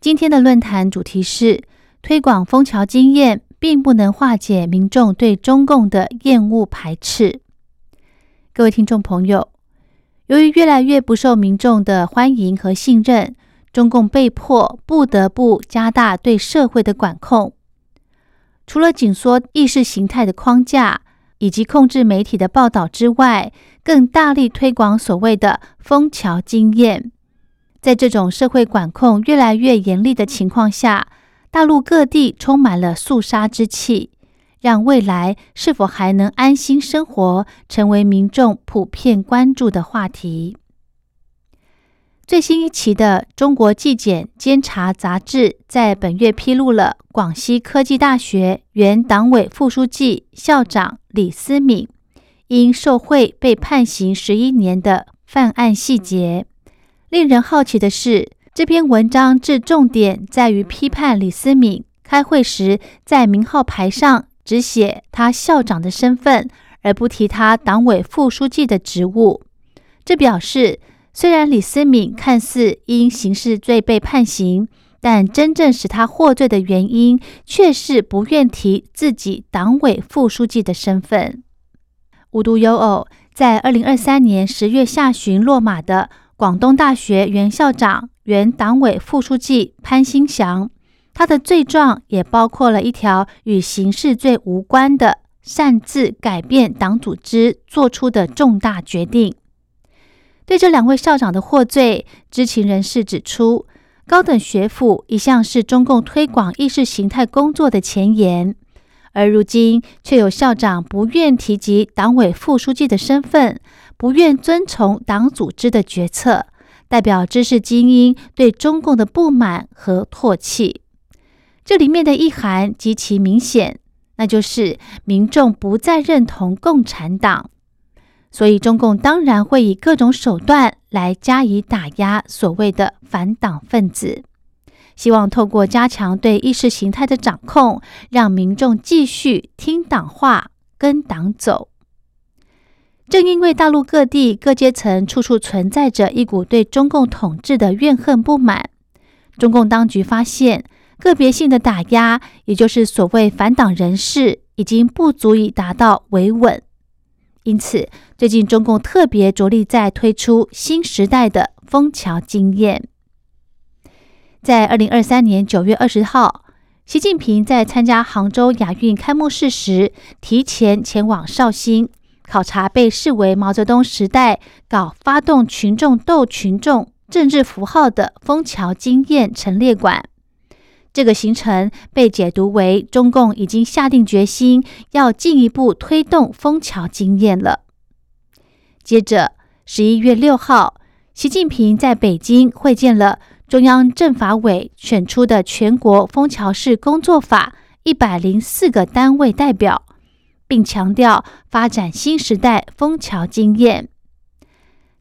今天的论坛主题是推广枫桥经验，并不能化解民众对中共的厌恶排斥。各位听众朋友，由于越来越不受民众的欢迎和信任，中共被迫不得不加大对社会的管控，除了紧缩意识形态的框架。以及控制媒体的报道之外，更大力推广所谓的“枫桥经验”。在这种社会管控越来越严厉的情况下，大陆各地充满了肃杀之气，让未来是否还能安心生活，成为民众普遍关注的话题。最新一期的《中国纪检监察杂志》在本月披露了广西科技大学原党委副书记、校长李思敏因受贿被判刑十一年的犯案细节。令人好奇的是，这篇文章至重点在于批判李思敏开会时在名号牌上只写他校长的身份，而不提他党委副书记的职务。这表示。虽然李思敏看似因刑事罪被判刑，但真正使他获罪的原因却是不愿提自己党委副书记的身份。无独有偶，在二零二三年十月下旬落马的广东大学原校长、原党委副书记潘兴祥，他的罪状也包括了一条与刑事罪无关的擅自改变党组织做出的重大决定。对这两位校长的获罪，知情人士指出，高等学府一向是中共推广意识形态工作的前沿，而如今却有校长不愿提及党委副书记的身份，不愿遵从党组织的决策，代表知识精英对中共的不满和唾弃。这里面的意涵极其明显，那就是民众不再认同共产党。所以，中共当然会以各种手段来加以打压所谓的反党分子，希望透过加强对意识形态的掌控，让民众继续听党话、跟党走。正因为大陆各地各阶层处处存在着一股对中共统治的怨恨不满，中共当局发现个别性的打压，也就是所谓反党人士，已经不足以达到维稳。因此，最近中共特别着力在推出新时代的枫桥经验。在二零二三年九月二十号，习近平在参加杭州亚运开幕式时，提前前往绍兴考察被视为毛泽东时代搞发动群众斗群众政治符号的枫桥经验陈列馆。这个行程被解读为中共已经下定决心要进一步推动枫桥经验了。接着，十一月六号，习近平在北京会见了中央政法委选出的全国枫桥市工作法一百零四个单位代表，并强调发展新时代枫桥经验。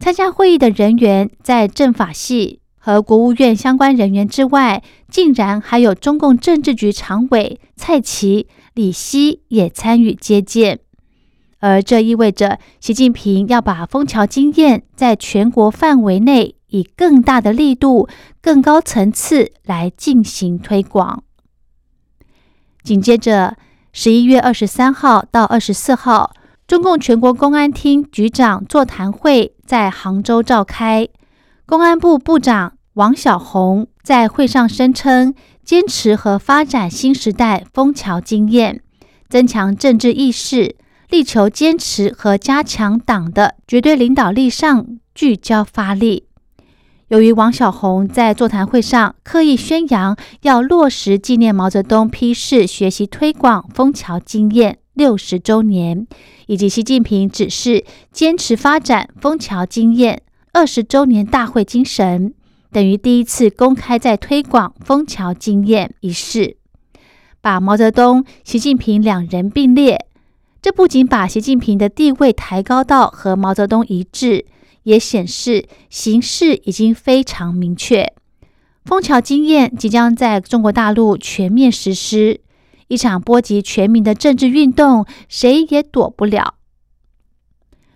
参加会议的人员在政法系。和国务院相关人员之外，竟然还有中共政治局常委蔡奇、李希也参与接见。而这意味着习近平要把枫桥经验在全国范围内以更大的力度、更高层次来进行推广。紧接着，十一月二十三号到二十四号，中共全国公安厅局长座谈会在杭州召开，公安部部长。王小红在会上声称，坚持和发展新时代枫桥经验，增强政治意识，力求坚持和加强党的绝对领导力上聚焦发力。由于王小红在座谈会上刻意宣扬要落实纪念毛泽东批示学习推广枫桥经验六十周年，以及习近平指示坚持发展枫桥经验二十周年大会精神。等于第一次公开在推广枫桥经验一事，把毛泽东、习近平两人并列。这不仅把习近平的地位抬高到和毛泽东一致，也显示形势已经非常明确。枫桥经验即将在中国大陆全面实施，一场波及全民的政治运动，谁也躲不了。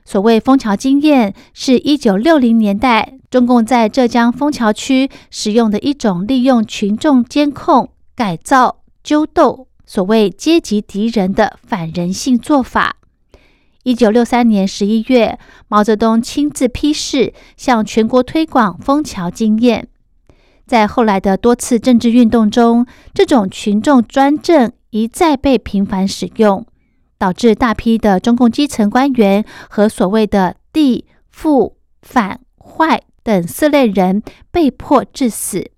所谓枫桥经验，是一九六零年代中共在浙江枫桥区使用的一种利用群众监控、改造、纠斗所谓阶级敌人的反人性做法。一九六三年十一月，毛泽东亲自批示，向全国推广枫桥经验。在后来的多次政治运动中，这种群众专政一再被频繁使用，导致大批的中共基层官员和所谓的地富反坏等四类人被迫致死。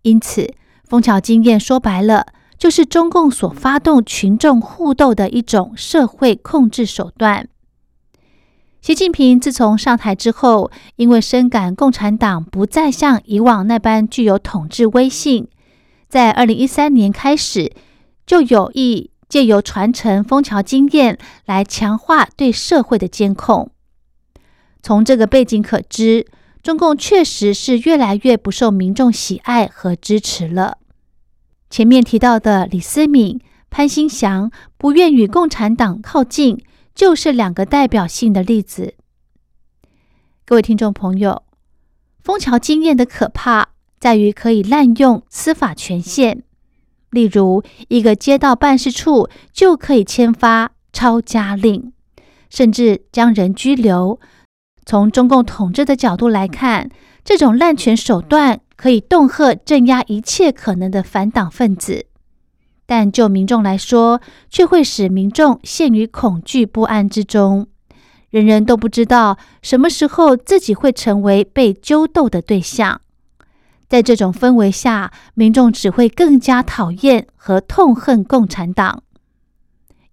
因此，枫桥经验说白了，就是中共所发动群众互斗的一种社会控制手段。习近平自从上台之后，因为深感共产党不再像以往那般具有统治威信，在二零一三年开始就有意借由传承枫桥经验来强化对社会的监控。从这个背景可知，中共确实是越来越不受民众喜爱和支持了。前面提到的李思敏、潘兴祥不愿与共产党靠近。就是两个代表性的例子。各位听众朋友，枫桥经验的可怕在于可以滥用司法权限，例如一个街道办事处就可以签发抄家令，甚至将人拘留。从中共统治的角度来看，这种滥权手段可以恫吓、镇压一切可能的反党分子。但就民众来说，却会使民众陷于恐惧不安之中，人人都不知道什么时候自己会成为被揪斗的对象。在这种氛围下，民众只会更加讨厌和痛恨共产党。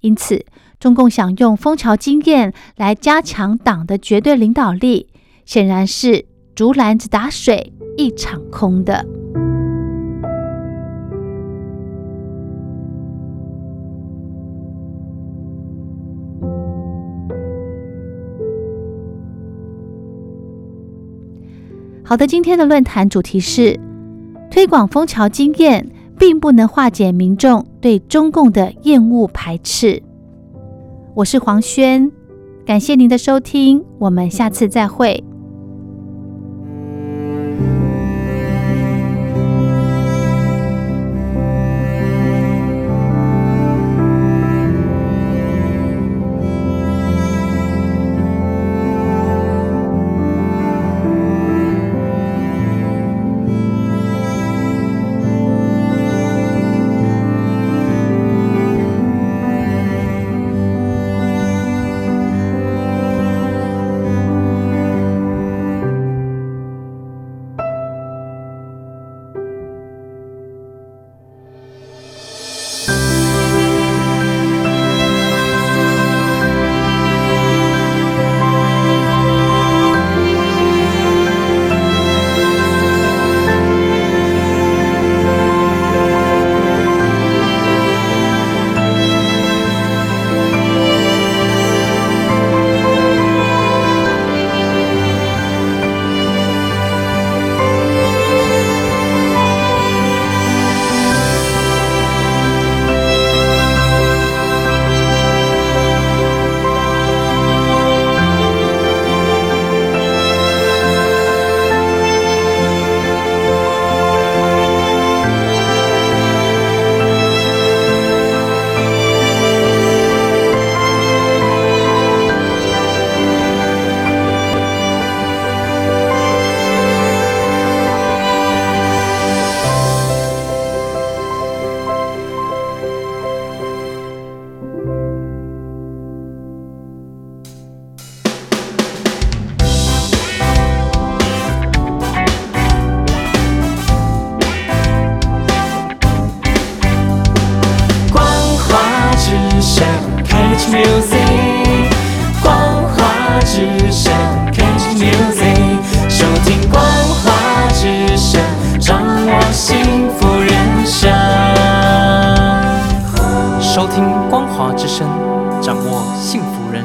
因此，中共想用枫桥经验来加强党的绝对领导力，显然是竹篮子打水一场空的。好的，今天的论坛主题是推广枫桥经验，并不能化解民众对中共的厌恶排斥。我是黄轩，感谢您的收听，我们下次再会。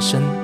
生。